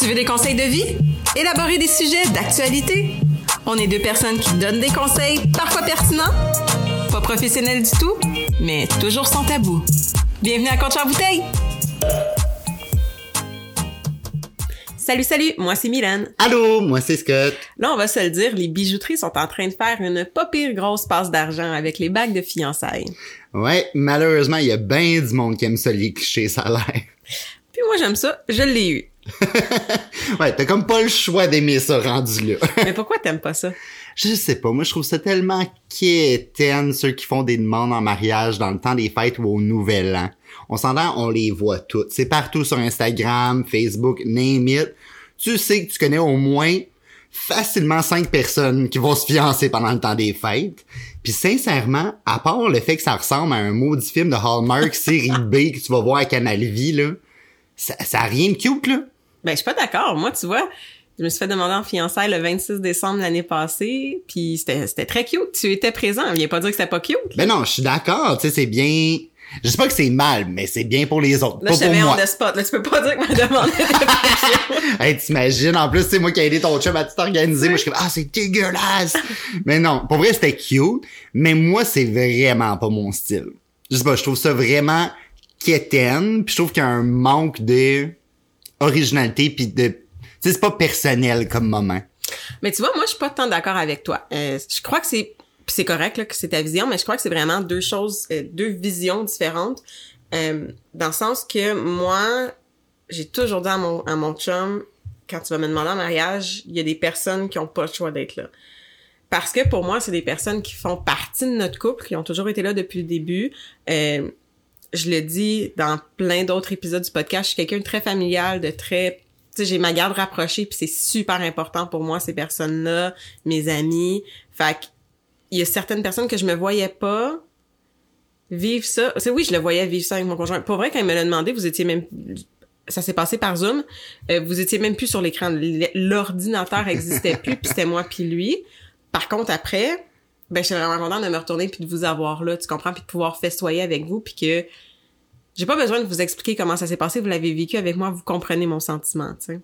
Tu veux des conseils de vie? Élaborer des sujets d'actualité? On est deux personnes qui donnent des conseils, parfois pertinents, pas professionnels du tout, mais toujours sans tabou. Bienvenue à Compte Bouteille! Salut, salut, moi c'est Mylène. Allô, moi c'est Scott. Là, on va se le dire, les bijouteries sont en train de faire une pas pire grosse passe d'argent avec les bagues de fiançailles. Ouais, malheureusement, il y a bien du monde qui aime ça les clichés, ça a l'air. Puis moi j'aime ça, je l'ai eu. ouais, t'as comme pas le choix d'aimer ça rendu là. Mais pourquoi t'aimes pas ça? Je sais pas, moi je trouve ça tellement quétaine ceux qui font des demandes en mariage dans le temps des fêtes ou au nouvel an. On s'entend, on les voit toutes. C'est partout sur Instagram, Facebook, name it. Tu sais que tu connais au moins facilement cinq personnes qui vont se fiancer pendant le temps des fêtes. Puis sincèrement, à part le fait que ça ressemble à un maudit film de Hallmark série B que tu vas voir à Canal Vie, là, ça, ça a rien de cute, là. Ben, je suis pas d'accord. Moi, tu vois, je me suis fait demander en fiançailles le 26 décembre l'année passée, puis c'était, c'était très cute. Tu étais présent. Viens pas dire que c'était pas cute. Ben non, je suis d'accord. Tu sais, c'est bien... Je sais pas que c'est mal, mais c'est bien pour les autres. Là, pas je te pour mets moi. on the spot. Là, tu peux pas dire que ma demande était hey, t'imagines, en plus, c'est moi qui ai aidé ton chum à tout organiser. Moi, je suis comme, ah, c'est dégueulasse. mais non, pour vrai, c'était cute. Mais moi, c'est vraiment pas mon style. Je sais pas, je trouve ça vraiment quétaine. Puis je trouve qu'il y a un manque de originalité puis de... C'est pas personnel comme moment. Mais tu vois, moi, je suis pas tant d'accord avec toi. Euh, je crois que c'est c'est correct là, que c'est ta vision, mais je crois que c'est vraiment deux choses, euh, deux visions différentes. Euh, dans le sens que moi, j'ai toujours dit à mon, à mon chum, quand tu vas me demander en mariage, il y a des personnes qui ont pas le choix d'être là. Parce que pour moi, c'est des personnes qui font partie de notre couple, qui ont toujours été là depuis le début. Euh, je le dis dans plein d'autres épisodes du podcast, je suis quelqu'un de très familial, de très... Tu sais, j'ai ma garde rapprochée, puis c'est super important pour moi, ces personnes-là, mes amis. Fait il y a certaines personnes que je me voyais pas vivre ça. C'est oui, je le voyais vivre ça avec mon conjoint. Pour vrai, quand il me l'a demandé, vous étiez même ça s'est passé par Zoom. Euh, vous étiez même plus sur l'écran. L'ordinateur existait plus, puis c'était moi puis lui. Par contre, après, ben, je suis vraiment contente de me retourner puis de vous avoir là, tu comprends, puis de pouvoir festoyer avec vous, puis que j'ai pas besoin de vous expliquer comment ça s'est passé. Vous l'avez vécu avec moi, vous comprenez mon sentiment, tu sais.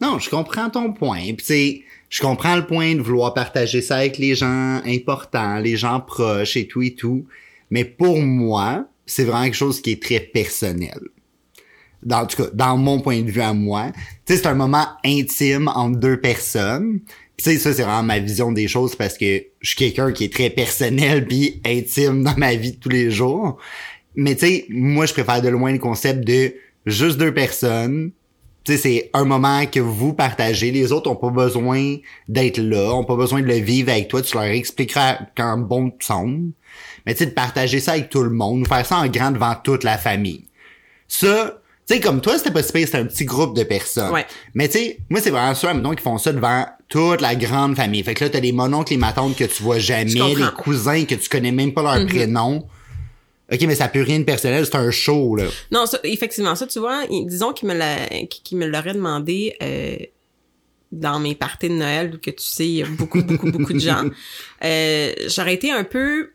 Non, je comprends ton point. Puis tu je comprends le point de vouloir partager ça avec les gens importants, les gens proches et tout et tout. Mais pour moi, c'est vraiment quelque chose qui est très personnel. Dans, en tout cas, dans mon point de vue à moi. Tu sais, c'est un moment intime entre deux personnes. Tu sais, ça, c'est vraiment ma vision des choses parce que je suis quelqu'un qui est très personnel puis intime dans ma vie de tous les jours. Mais tu sais, moi, je préfère de loin le concept de juste deux personnes. Tu sais, c'est un moment que vous partagez. Les autres ont pas besoin d'être là, ont pas besoin de le vivre avec toi. Tu leur expliqueras quand bon te semble. Mais tu sais, de partager ça avec tout le monde, faire ça en grand devant toute la famille. Ça, tu sais, comme toi, c'était pas si pire, c'était un petit groupe de personnes. Ouais. Mais tu sais, moi, c'est vraiment ça, mettons, qui font ça devant toute la grande famille. Fait que là, t'as les mononcles, les matantes que tu vois jamais, les cousins que tu connais même pas leur Mhm. prénom. OK, mais ça peut rien de personnel, c'est un show, là. Non, ça, effectivement, ça, tu vois, disons qu'il me l'a, qu'il me l'aurait demandé euh, dans mes parties de Noël, que tu sais, il y a beaucoup, beaucoup, beaucoup de gens. Euh, j'aurais été un peu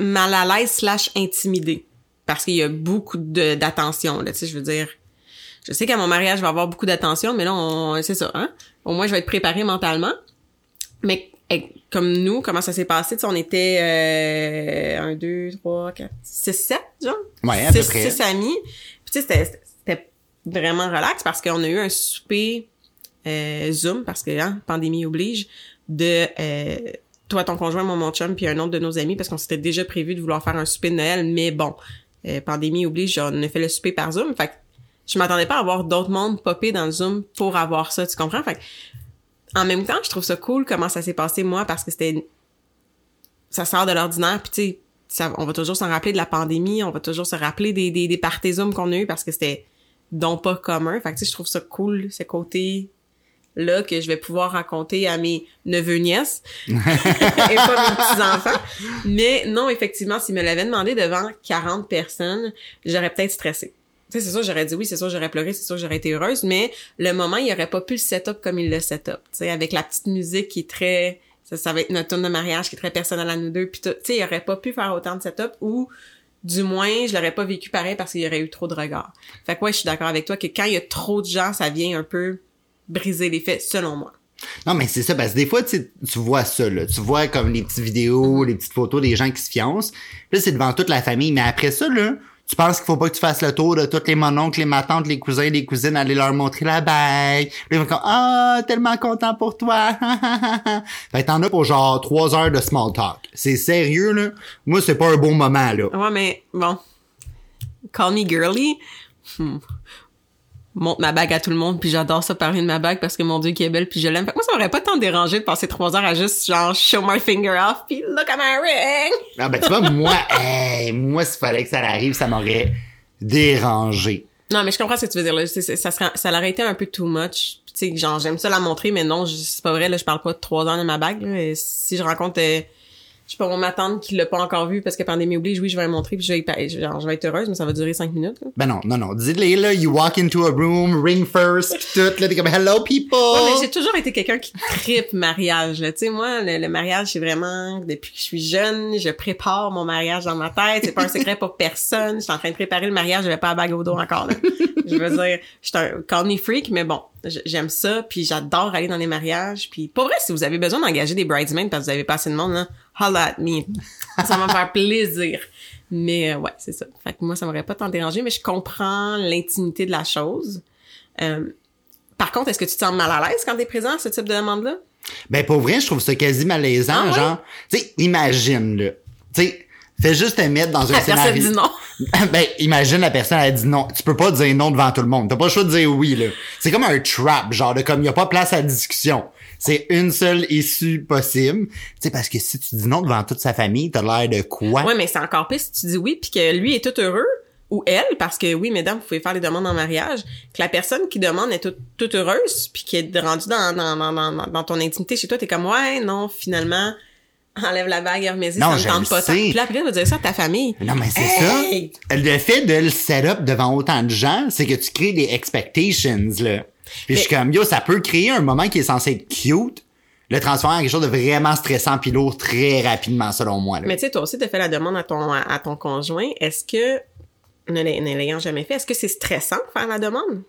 mal à l'aise slash intimidée. Parce qu'il y a beaucoup de, d'attention, là, tu sais, je veux dire. Je sais qu'à mon mariage, je vais avoir beaucoup d'attention, mais là, on, c'est ça, hein. Au moins, je vais être préparée mentalement. Mais comme nous, comment ça s'est passé? On était euh, un, deux, trois, quatre, six, sept, genre? Ouais, à peu six, près. six amis. Puis tu sais, c'était, vraiment relax parce qu'on a eu un souper euh, Zoom, parce que hein, pandémie oblige, de euh, toi, ton conjoint, moi, mon chum, puis un autre de nos amis, parce qu'on s'était déjà prévu de vouloir faire un souper de Noël, mais bon, euh, pandémie oblige, on a fait le souper par Zoom. Fait que je m'attendais pas à avoir d'autres mondes popper dans le Zoom pour avoir ça, tu comprends? Fait que, en même temps, je trouve ça cool comment ça s'est passé, moi, parce que c'était... Ça sort de l'ordinaire, puis tu sais, ça- on va toujours s'en rappeler de la pandémie, on va toujours se rappeler des, des, des parties Zoom qu'on a eu parce que c'était donc pas commun. Fait que tu sais, je trouve ça cool, ce côté là que je vais pouvoir raconter à mes neveux nièces et pas mes petits enfants. Mais non, effectivement, s'il me l'avait demandé devant 40 personnes, j'aurais peut-être stressé. Tu sais, c'est sûr, j'aurais dit oui, c'est sûr, j'aurais pleuré, c'est sûr, j'aurais été heureuse, mais le moment, il aurait pas pu le setup comme il le setup. Tu sais, avec la petite musique qui est très, ça, ça va être notre tourne de mariage qui est très personnelle à nous deux, puis tout. Tu sais, il aurait pas pu faire autant de setup ou du moins, je l'aurais pas vécu pareil parce qu'il y aurait eu trop de regards. Fait que ouais, je suis d'accord avec toi que quand il y a trop de gens, ça vient un peu briser les faits, selon moi. Non, mais c'est ça, parce que des fois, tu, tu vois ça, là. Tu vois comme les petites vidéos, les petites photos des gens qui se fiancent. Là, c'est devant toute la famille. Mais après ça, là, tu penses qu'il faut pas que tu fasses le tour de tous les mononcles, les matantes, les cousins, les cousines, aller leur montrer la bague? Là, ils vont ah, tellement content pour toi. fait t'en as pour genre trois heures de small talk. C'est sérieux, là. Moi, c'est pas un bon moment, là. Ouais, mais bon. Call me girly. Hmm. Montre ma bague à tout le monde, puis j'adore ça parler de ma bague parce que mon Dieu, qui est belle, puis je l'aime. Fait que moi, ça m'aurait pas tant dérangé de passer trois heures à juste genre show my finger off, puis look at my ring. Ah, ben, tu vois, moi, hey, moi, s'il fallait que ça arrive, ça m'aurait dérangé. Non, mais je comprends ce que tu veux dire. Là. Ça, serait, ça aurait été un peu too much. Tu sais, genre, j'aime ça la montrer, mais non, c'est pas vrai. Là, je parle pas de trois ans de ma bague. Là. Si je rencontre, euh, je sais pas, mon ma tante qui l'a pas encore vue parce que pandémie oblige, oui, je vais la montrer, puis je vais, genre, je vais être heureuse, mais ça va durer cinq minutes. là. Ben non, non, non. Dis-le, là, you walk into a room, ring first, pis tout, là, t'es comme, hello, people! Ouais, mais j'ai toujours été quelqu'un qui tripe mariage. là. Tu sais, moi, le, le mariage, c'est vraiment depuis que je suis jeune, je prépare mon mariage dans ma tête. C'est pas un secret pour personne. Je suis en train de préparer le mariage, j'avais pas la bague au dos encore. Là. Je veux dire, je suis un call me freak, mais bon, j'aime ça, puis j'adore aller dans les mariages. Puis pour vrai, si vous avez besoin d'engager des bridesmaids parce que vous avez pas assez de monde, là, holla at me. Ça va me faire plaisir. Mais euh, ouais, c'est ça. Fait que moi, ça m'aurait pas tant dérangé, mais je comprends l'intimité de la chose. Euh, par contre, est-ce que tu te sens mal à l'aise quand t'es présent à ce type de demande-là? Ben, pour vrai, je trouve ça quasi malaisant, Ah genre. Tu sais, imagine, là. Tu sais, fais juste te mettre dans un La personne dit non. ben, imagine la personne, elle dit non. Tu peux pas dire non devant tout le monde. T'as pas le choix de dire oui, là. C'est comme un trap, genre, de comme y a pas place à discussion. C'est une seule issue possible. Tu sais, parce que si tu dis non devant toute sa famille, t'as l'air de quoi? Ouais, mais c'est encore pire si tu dis oui puis que lui est tout heureux ou elle, parce que oui, mesdames, vous pouvez faire les demandes en mariage, que la personne qui demande est toute, toute heureuse puis qui est rendue dans, dans, dans, dans, dans ton intimité chez toi, t'es comme ouais, non, finalement, enlève la bague, Hermésie, Non, ça me je tente pas tant. Puis là, après, tu vas dire ça à ta famille. Non, mais c'est Hey! ça. Le fait de le set up devant autant de gens, c'est que tu crées des expectations, là. Puis je suis comme, yo, ça peut créer un moment qui est censé être cute, le transformer en quelque chose de vraiment stressant puis lourd très rapidement, selon moi, là. Mais tu sais, toi aussi, t'as fait la demande à ton, à, à ton conjoint. Est-ce que, ne l'ay- ne l'ayant jamais fait, est-ce que c'est stressant de faire la demande?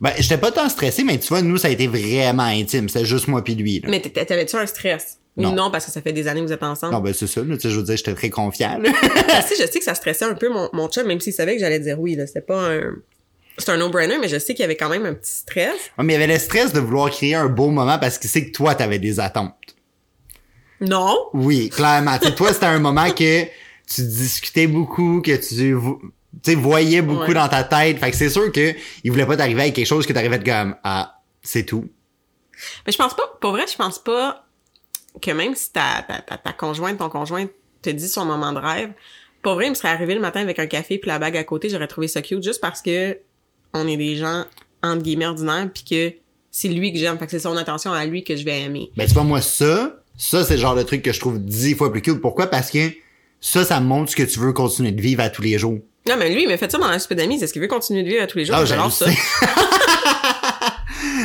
Ben, j'étais pas tant stressé, mais tu vois, nous, ça a été vraiment intime. C'était juste moi puis lui, là. Mais t'avais-tu un stress? Non. Non, parce que ça fait des années que vous êtes ensemble? Non, ben, c'est ça, là. Tu sais, je veux dire, j'étais très confiant, là. Je sais que ça stressait un peu mon, mon chum, même s'il savait que j'allais dire oui, là. C'était pas un, c'est un no-brainer, mais je sais qu'il y avait quand même un petit stress. Ouais, mais il y avait le stress de vouloir créer un beau moment parce qu'il sait que toi, t'avais des attentes. Non? Oui, clairement. Tu sais, toi, c'était un moment que tu discutais beaucoup, que tu, tu sais, voyais beaucoup Ouais. dans ta tête. Fait que c'est sûr que il voulait pas t'arriver avec quelque chose que t'arrivais de comme, ah, c'est tout. Mais je pense pas, pour vrai, je pense pas que même si ta, ta, ta, ta conjointe, ton conjoint te dit son moment de rêve, pour vrai, il me serait arrivé le matin avec un café puis la bague à côté, j'aurais trouvé ça cute juste parce que on est des gens, entre guillemets, ordinaires puis que c'est lui que j'aime. Fait que c'est son attention à lui que je vais aimer. Ben, tu vois, moi, ça, ça, c'est le genre de truc que je trouve dix fois plus cute. Pourquoi? Parce que ça, ça montre ce que tu veux continuer de vivre à tous les jours. Non, mais lui, il m'a fait ça dans la soupe d'amis. C'est ce qu'il veut continuer de vivre à tous les jours? Ah, j'adore ça.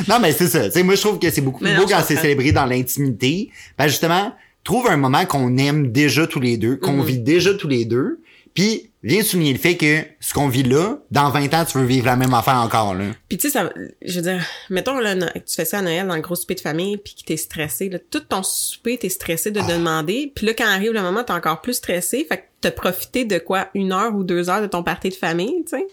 non, mais c'est ça. Tu sais, moi, je trouve que c'est beaucoup plus beau quand c'est célébré dans l'intimité. Ben, justement, trouve un moment qu'on aime déjà tous les deux, qu'on Mhm. vit déjà tous les deux, puis viens souligner le fait que ce qu'on vit là, dans 20 ans, tu veux vivre la même affaire encore, là. Puis tu sais, ça, je veux dire, mettons là, tu fais ça à Noël dans le gros souper de famille, puis que t'es stressé, là, tout ton souper, t'es stressé Ah. de demander, puis là, quand arrive le moment, t'es encore plus stressé, fait que t'as profité de quoi, une heure ou deux heures de ton party de famille, tu sais?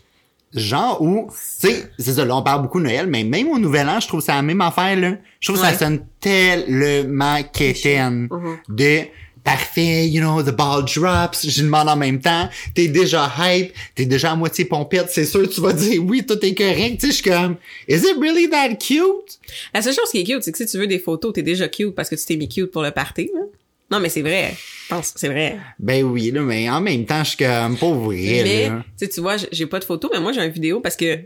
Genre où, tu sais, c'est ça, là, on parle beaucoup de Noël, mais même au Nouvel An, je trouve ça la même affaire, là. Je trouve que Ouais. ça sonne tellement quétaine Mhm. de parfait, you know, the ball drops, je demande en même temps, t'es déjà hype, t'es déjà à moitié pompette, c'est sûr, tu vas dire oui, tout est correct, tu sais, je suis comme, is it really that cute? La seule chose qui est cute, c'est que si tu veux des photos, t'es déjà cute parce que tu t'es mis cute pour le party, là. Non, mais c'est vrai. Je pense, c'est vrai. Ben oui, là, mais en même temps, je suis comme, pas vrai, mais, là. tu vois, j'ai- j'ai pas de photos, mais moi, j'ai une vidéo parce que,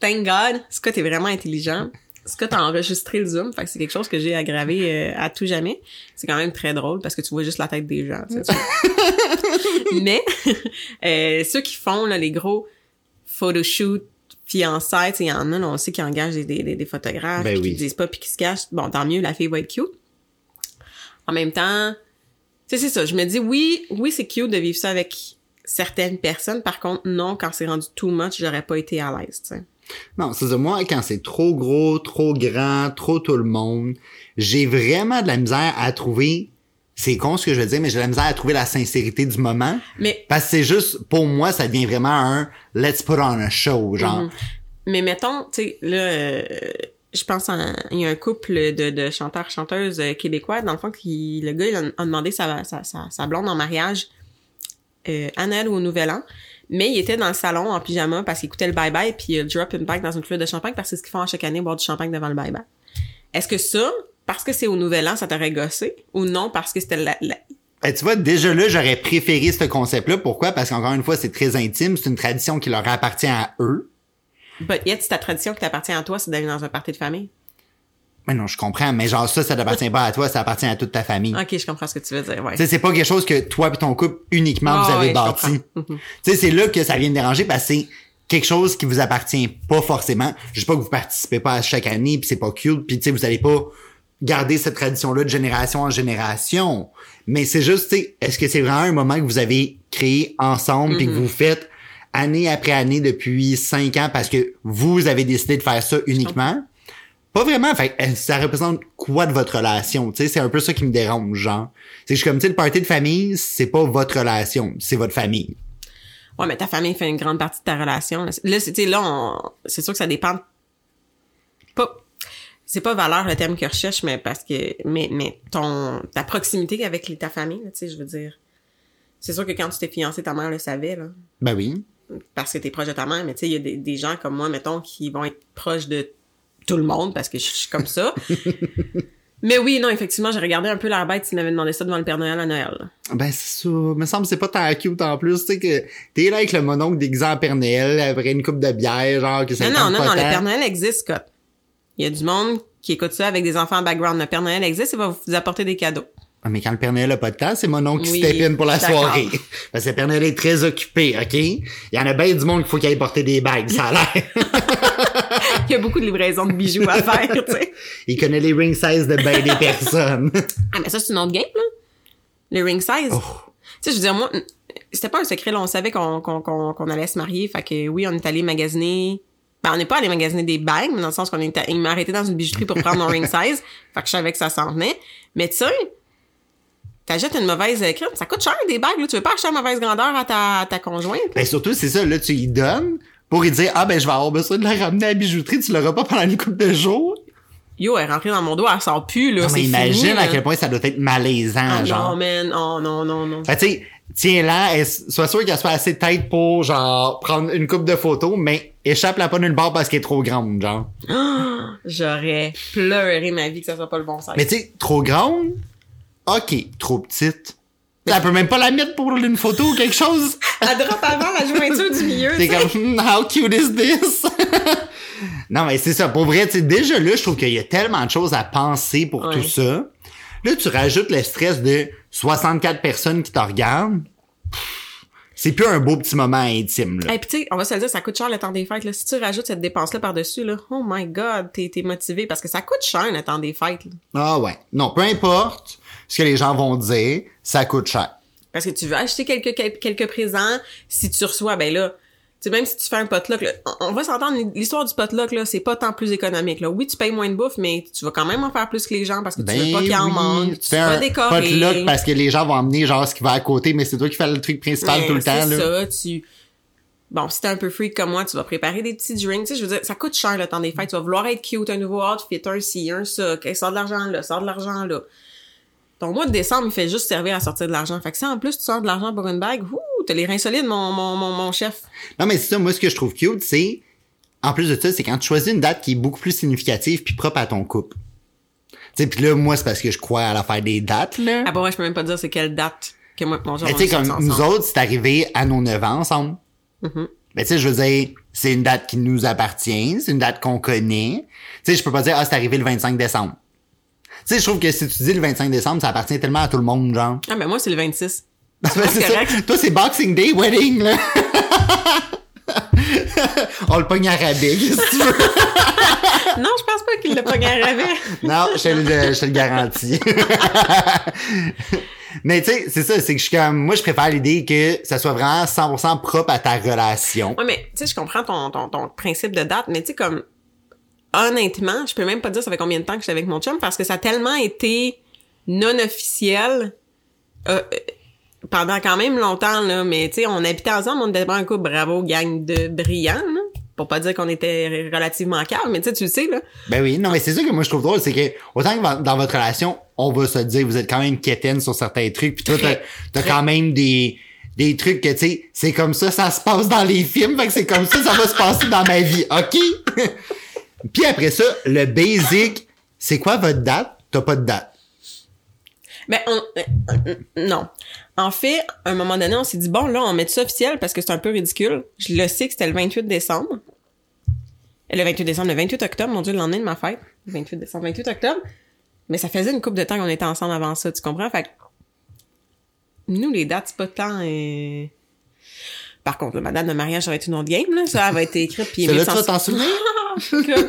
thank God, Scott est vraiment intelligent. Scott a enregistré le zoom, fait que c'est quelque chose que j'ai aggravé euh, à tout jamais. C'est quand même très drôle parce que tu vois juste la tête des gens. tu sais, tu- mais euh, ceux qui font là, les gros photoshoots fiançailles, il y en a, là, on sait qui engagent des, des, des photographes, Ben oui. qui disent pas puis qui se cachent. Bon, tant mieux, la fille va être cute. En même temps, tu sais, c'est ça. Je me dis, oui, oui, c'est cute de vivre ça avec certaines personnes. Par contre, non, quand c'est rendu too much, j'aurais pas été à l'aise, tu sais. Non, c'est ça. Moi, quand c'est trop gros, trop grand, trop tout le monde, j'ai vraiment de la misère à trouver. C'est con ce que je veux dire, mais j'ai de la misère à trouver la sincérité du moment. Mais, Parce que c'est juste, pour moi, ça devient vraiment un let's put on a show, genre. Mhm. mais mettons, tu sais, là, euh, je pense à- il y a un couple de, de chanteurs-chanteuses euh, québécois, dans le fond, qui, le gars, il a, a demandé sa, sa, sa, sa blonde en mariage euh, à Noël ou au Nouvel An. Mais il était dans le salon en pyjama parce qu'il écoutait le bye-bye puis il drop une bague dans une fleur de champagne parce que c'est ce qu'ils font à chaque année, boire du champagne devant le bye-bye. Est-ce que ça, parce que c'est au Nouvel An, ça t'aurait gossé? Ou non, parce que c'était la, la- Ben, tu vois, déjà là, j'aurais préféré ce concept-là. Pourquoi? Parce qu'encore une fois, c'est très intime. C'est une tradition qui leur appartient à eux. But yet, c'est ta tradition qui t'appartient à toi, c'est d'aller dans un party de famille. Mais non, je comprends. Mais genre, ça, ça t'appartient pas à toi, ça appartient à toute ta famille. Ok, je comprends ce que tu veux dire, ouais. Tu c'est pas quelque chose que toi et ton couple uniquement Ah vous avez ouais, je bâti. Tu sais, c'est là que ça vient me déranger parce que c'est quelque chose qui vous appartient pas forcément. Je sais pas que vous participez pas à chaque année puis c'est pas cute puis tu sais, vous allez pas garder cette tradition-là de génération en génération. Mais c'est juste, tu sais, est-ce que c'est vraiment un moment que vous avez créé ensemble puis que vous faites année après année depuis cinq ans parce que vous avez décidé de faire ça uniquement? Pas vraiment. Fait ça représente quoi de votre relation? Tu sais, c'est un peu ça qui me dérange, genre. C'est que je suis comme, tu sais, le party de famille, c'est pas votre relation, c'est votre famille. Ouais, mais ta famille fait une grande partie de ta relation. Là, Là, c'est, là, on- c'est sûr que ça dépend. Pas, c'est pas valeur le terme que je recherche, mais parce que, mais, mais ton, ta proximité avec ta famille, tu sais, je veux dire. C'est sûr que quand tu t'es fiancé, ta mère le savait, là. Ben oui. Parce que t'es proche de ta mère, mais tu sais, il y a des, des gens comme moi, mettons, qui vont être proches de tout le monde parce que je suis comme ça. mais oui, non, effectivement, j'ai regardé un peu l'air bête s'ils m'avaient demandé ça devant le Père Noël à Noël. Ben c'est ça. Me semble que c'est pas tant cute en plus. Tu sais que t'es là avec le mononcle déguisé en Père Noël après une coupe de bière, genre que ça Non, non, non, non, le. Père Noël existe, Scott. Il y a du monde qui écoute ça avec des enfants en background. Le Père Noël existe et va vous apporter des cadeaux. Ah, mais quand le Père Noël a pas de temps, c'est mon oncle qui step in pour la soirée. Parce que le Père Noël est très occupé, OK? Il y en a bien du monde qu'il faut qu'il aille porter des bagues, ça a l'air. Il y a beaucoup de livraisons de bijoux à faire, tu sais. Il connaît les ring size de ben des personnes. Ah, mais ça, c'est une autre game, là. Le ring size. Oh. Tu sais, je veux dire, moi, c'était pas un secret, là. On savait qu'on qu'on qu'on qu'on allait se marier. Fait que oui, on est allé magasiner. Ben, on n'est pas allé magasiner des bagues, mais dans le sens qu'on est, il m'a arrêté dans une bijouterie pour prendre mon ring size. Fait que je savais que ça s'en venait. Mais tu sais, t'achètes une mauvaise crème, ça coûte cher des bagues, là. Tu veux pas acheter une mauvaise grandeur à ta, à ta conjointe. Ben surtout, c'est ça, là, tu y donnes pour lui dire, ah ben je vais avoir besoin de la ramener à la bijouterie, tu l'auras pas pendant une couple de jours. Yo, elle est rentrée dans mon dos, elle sort plus, là. Non, mais imagine fini, à là. quel point ça doit être malaisant, Ah, genre. non, man. Oh, non, non, non. Fait tu sais, tiens-la, et sois sûr qu'elle soit assez tête pour, genre, prendre une coupe de photos, mais échappe-la pas d'une barre parce qu'elle est trop grande, genre. J'aurais pleuré ma vie que ça soit pas le bon size. Mais tu sais, trop grande? Ok. Trop petite? Elle peut même pas la mettre pour une photo ou quelque chose? Elle drop avant la jointure du milieu, T'es comme, hmm, how cute is this? non, mais c'est ça. Pour vrai, tu sais, déjà là, je trouve qu'il y a tellement de choses à penser pour Ouais. tout ça. Là, tu rajoutes le stress de 64 personnes qui te regardent. C'est plus un beau petit moment intime, là. Et puis tu sais, on va se le dire, ça coûte cher le temps des fêtes. Là. Si tu rajoutes cette dépense-là par-dessus, là, oh my god, t'es, t'es motivé parce que ça coûte cher le temps des fêtes. là. Ah ouais. Non, peu importe ce que les gens vont dire, ça coûte cher. Parce que tu veux acheter quelques, quel- quelques présents, si tu reçois, ben là, tu sais, même si tu fais un potluck, là, on on va s'entendre, l'histoire du potluck, là, c'est pas tant plus économique. Là. Oui, tu payes moins de bouffe, mais tu vas quand même en faire plus que les gens parce que tu veux pas qu'ils en manquent. Ben tu fais un décorer. potluck parce que les gens vont emmener genre ce qui va à côté, mais c'est toi qui fais le truc principal tout le temps, là. ça, tu... Bon, si t'es un peu freak comme moi, tu vas préparer des petits drinks. Tu sais, je veux dire, ça coûte cher le temps des fêtes. Tu vas vouloir être cute, un nouveau outfit, un ci, un ça. Okay, sors de l'argent là, sors de l'argent là. Ton mois de décembre, il fait juste servir à sortir de l'argent. Fait que si en plus tu sors de l'argent pour une bague, ouh, t'as les reins solides, mon, mon, mon, mon chef. Non, mais c'est ça, moi, ce que je trouve cute, c'est, en plus de ça, c'est quand tu choisis une date qui est beaucoup plus significative puis propre à ton couple. Tu sais, puis là, moi, c'est parce que je crois à l'affaire des dates, là. Ah bah ouais, je peux même pas dire c'est quelle date que moi mon genre Mais tu sais, comme nous autres, c'est arrivé à nos 9 ans ensemble. Mhm. Ben, tu sais, je veux dire, c'est une date qui nous appartient, c'est une date qu'on connaît. Tu sais, je peux pas dire, ah, c'est arrivé le 25 décembre. Tu sais, je trouve que si tu dis le 25 décembre, ça appartient tellement à tout le monde, genre. Ah ben moi, c'est le 26. Ben, c'est ça. correct. Toi, c'est Boxing Day Wedding, là. On le pogne à rabais, que tu veux? non, je pense pas qu'il l'a pas rabais. Non, je te le, je te le garantis. Mais tu sais, c'est ça, c'est que je suis comme, moi, je préfère l'idée que ça soit vraiment 100% propre à ta relation. Ouais, mais tu sais, je comprends ton, ton, ton principe de date, mais tu sais, comme, honnêtement, je peux même pas dire ça fait combien de temps que j'étais avec mon chum parce que ça a tellement été non officiel euh, euh, pendant quand même longtemps, là. Mais tu sais, on habitait ensemble, on était pas un couple, bravo, gang de brillants, là. Pour pas dire qu'on était relativement calme, mais tu sais, tu le sais, là. Ben oui, non, mais c'est ça que moi je trouve drôle, c'est que autant que dans votre relation, on va se dire, vous êtes quand même quétaine sur certains trucs, puis toi, t'as, t'as quand même des des trucs que, tu sais, c'est comme ça, ça se passe dans les films, fait que c'est comme ça, ça va se passer dans ma vie, OK? puis après ça, le basic, c'est quoi votre date? T'as pas de date. Ben, on, euh, non. En fait, à un moment donné, on s'est dit, bon, là, on met ça officiel parce que c'est un peu ridicule. Je le sais que c'était le 28 décembre. Le 28 décembre, le 28 octobre, mon Dieu, le lendemain de ma fête. Le 28 décembre, 28 octobre. Mais ça faisait une couple de temps qu'on était ensemble avant ça, tu comprends? Fait que, nous, les dates, c'est pas tant... Euh... Par contre, ma date de mariage, ça va être une autre game, là. Ça, elle va être écrite, puis... C'est là, tu vas t'en souvenir? elle,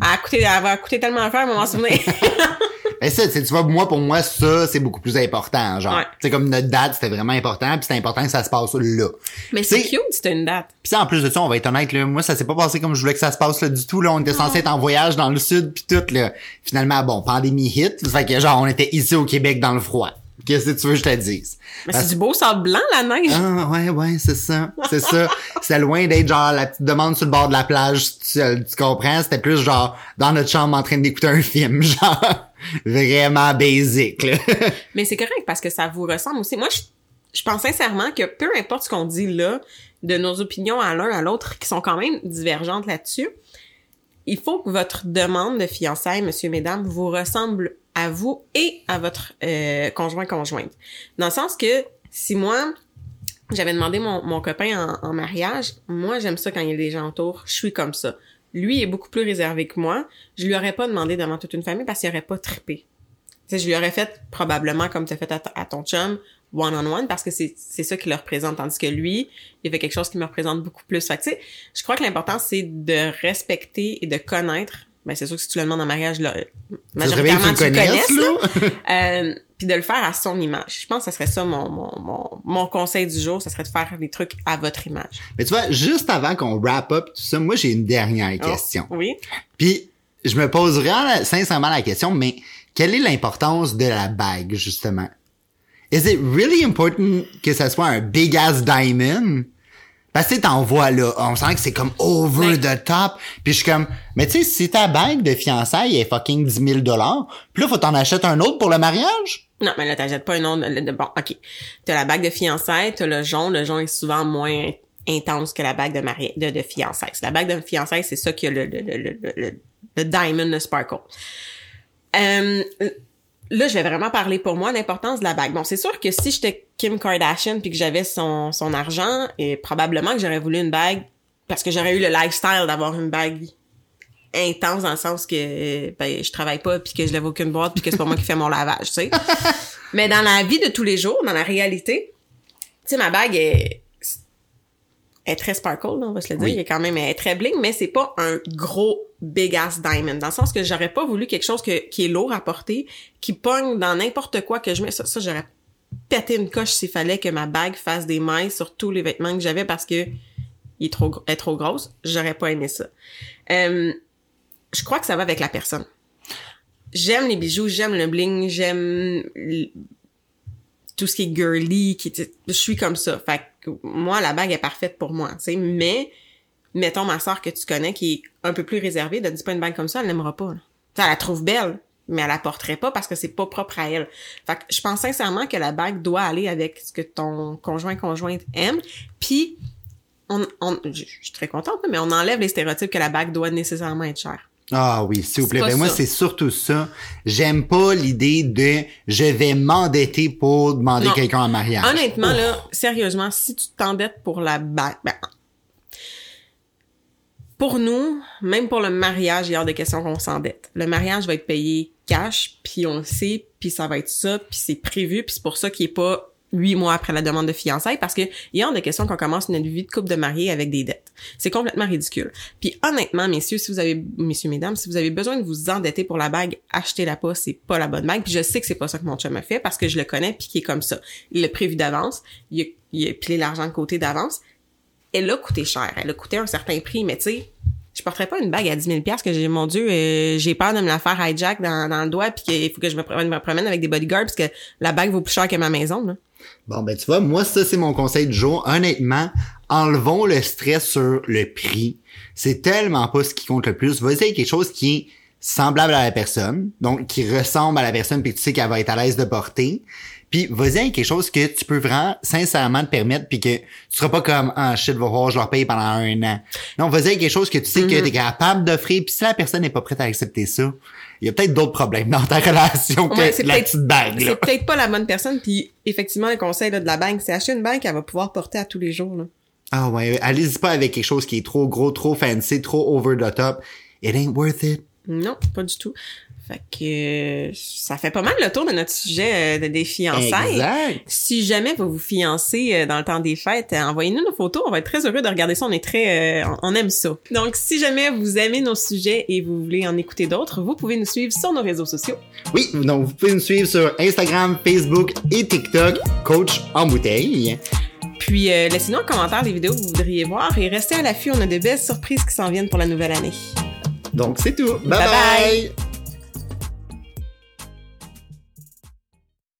a coûté, elle va coûter tellement cher, mais m'en souvenir. Mais ça, tu vois, moi, pour moi, ça, c'est beaucoup plus important, genre. Ouais. C'est comme notre date, c'était vraiment important, puis c'était important que ça se passe là. mais c'est cute, c'était une date. Puis ça, en plus de ça, on va être honnête, là, moi, ça s'est pas passé comme je voulais que ça se passe là, du tout. Là, on était censé être en voyage dans le sud, puis tout. Là. Finalement, bon, pandémie hit, fait que genre, on était ici au Québec dans le froid. Qu'est-ce que tu veux que je te dise? Mais Parce- c'est du beau sable blanc, la neige. Ah, ouais, ouais, c'est ça. C'est ça. C'était loin d'être genre la petite demande sur le bord de la plage tout seul, tu comprends? C'était plus genre dans notre chambre en train d'écouter un film, genre vraiment basic, là. Mais c'est correct parce que ça vous ressemble aussi. Moi, je, je pense sincèrement que peu importe ce qu'on dit là, de nos opinions à l'un à l'autre, qui sont quand même divergentes là-dessus, il faut que votre demande de fiançailles, monsieur, mesdames, vous ressemble à vous et à votre euh, conjoint conjointe. Dans le sens que si moi j'avais demandé mon, mon copain en, en mariage, moi j'aime ça quand il y a des gens autour, je suis comme ça. Lui est beaucoup plus réservé que moi. Je lui aurais pas demandé devant toute une famille parce qu'il aurait pas trippé. Tu sais, je lui aurais fait probablement comme tu as fait à, ton chum, one-on-one, parce que c'est ça qui le représente. Tandis que lui, il fait quelque chose qui me représente beaucoup plus. Fait que, je crois que l'important, c'est de respecter et de connaître. Ben, c'est sûr que si tu le demandes en mariage, là, majoritairement, tu le connaisses, là. Euh, puis de le faire à son image. Je pense que ça serait ça mon, mon, mon, mon conseil du jour, ça serait de faire des trucs à votre image. Mais tu vois, juste avant qu'on wrap up tout ça, moi, j'ai une dernière Oh, question. oui. Puis, je me pose vraiment sincèrement la question, mais quelle est l'importance de la bague, justement? Is it really important que ça soit un big ass diamond? Parce que t'en vois là, on sent que c'est comme over the top. Puis je suis comme, mais tu sais, si ta bague de fiançailles est fucking 10 000 dollars, puis là, faut t'en acheter un autre pour le mariage? Non, mais là, t'achètes pas un autre. Bon, OK. T'as la bague de fiançailles, t'as le jaune. Le jaune est souvent moins intense que la bague de, mari... de, de fiançailles. La bague de fiançailles, c'est ça qui a le, le, le, le, le, le diamond, le sparkle. Euh, là, je vais vraiment parler pour moi l'importance de la bague. Bon, c'est sûr que si j'étais Kim Kardashian puis que j'avais son, son argent, et probablement que j'aurais voulu une bague parce que j'aurais eu le lifestyle d'avoir une bague intense dans le sens que ben, je travaille pas puis que je lève aucune boîte puis que c'est pas moi qui fais mon lavage, tu sais. Mais dans la vie de tous les jours, dans la réalité, tu sais, ma bague est, est très sparkle, on va se le dire. Oui. Il est quand même elle est très bling, mais c'est pas un gros big ass diamond. Dans le sens que j'aurais pas voulu quelque chose que, qui est lourd à porter, qui pogne dans n'importe quoi que je mets. Ça, ça j'aurais pété une coche s'il fallait que ma bague fasse des mailles sur tous les vêtements que j'avais parce que il est trop, est trop grosse. J'aurais pas aimé ça. Euh, je crois que ça va avec la personne. J'aime les bijoux, j'aime le bling, j'aime tout ce qui est girly, qui je suis comme ça. Fait que moi la bague est parfaite pour moi, mais mettons ma soeur que tu connais qui est un peu plus réservée, ne dis pas une bague comme ça, elle l'aimera pas. elle la trouve belle, mais elle la porterait pas parce que c'est pas propre à elle. Fait que je pense sincèrement que la bague doit aller avec ce que ton conjoint conjointe aime, puis on, on je suis très contente, mais on enlève les stéréotypes que la bague doit nécessairement être chère. Ah oui, s'il vous plaît. Ben moi, c'est surtout ça. J'aime pas l'idée de je vais m'endetter pour demander quelqu'un en mariage. Honnêtement, là, sérieusement, si tu t'endettes pour la bague, ben, pour nous, même pour le mariage, il y a hors de question qu'on s'endette. Le mariage va être payé cash, puis on le sait, puis ça va être ça, puis c'est prévu, puis c'est pour ça qu'il est pas huit mois après la demande de fiançailles parce que il y a de questions qu'on commence notre vie de couple de mariés avec des dettes. C'est complètement ridicule. Puis honnêtement, messieurs, si vous avez, messieurs, mesdames, si vous avez besoin de vous endetter pour la bague, achetez-la pas, c'est pas la bonne bague. Puis je sais que c'est pas ça que mon chum a fait parce que je le connais puis qui est comme ça. Il l'a prévu d'avance, il a, il a pilé l'argent de côté d'avance. Elle a coûté cher, elle a coûté un certain prix, mais tu sais, je porterais pas une bague à 10 000 que j'ai, mon Dieu, euh, j'ai peur de me la faire hijack dans, dans le doigt puis qu'il faut que je me promène, me promène avec des bodyguards parce que la bague vaut plus cher que ma maison, là. Bon, ben tu vois, moi, ça, c'est mon conseil du jour. Honnêtement, enlevons le stress sur le prix. C'est tellement pas ce qui compte le plus. Vas-y quelque chose qui est semblable à la personne, donc qui ressemble à la personne puis tu sais qu'elle va être à l'aise de porter. Puis vas-y avec quelque chose que tu peux vraiment sincèrement te permettre puis que tu seras pas comme ah shit va voir je leur paye pendant un an. Non, vas-y avec quelque chose que tu sais que Mhm. tu es capable d'offrir puis si la personne n'est pas prête à accepter ça, il y a peut-être d'autres problèmes dans ta relation que Ouais, la petite bague. C'est peut-être pas la bonne personne puis effectivement le conseil là, de la banque, c'est acheter une bague qu'elle va pouvoir porter à tous les jours là. Ah ouais, allez-y pas avec quelque chose qui est trop gros, trop fancy, trop over the top. It ain't worth it. Non, pas du tout. Fait que ça fait pas mal le tour de notre sujet euh, de des fiançailles. Exact. Si jamais vous vous fiancez euh, dans le temps des fêtes, euh, envoyez-nous nos photos. On va être très heureux de regarder ça. On est très, euh, on aime ça. Donc, si jamais vous aimez nos sujets et vous voulez en écouter d'autres, vous pouvez nous suivre sur nos réseaux sociaux. Oui, donc vous pouvez nous suivre sur Instagram, Facebook et TikTok, Coach en bouteille. Puis, euh, laissez-nous en commentaire les vidéos que vous voudriez voir et restez à l'affût. On a de belles surprises qui s'en viennent pour la nouvelle année. Donc c'est tout. bye. Bye bye. bye.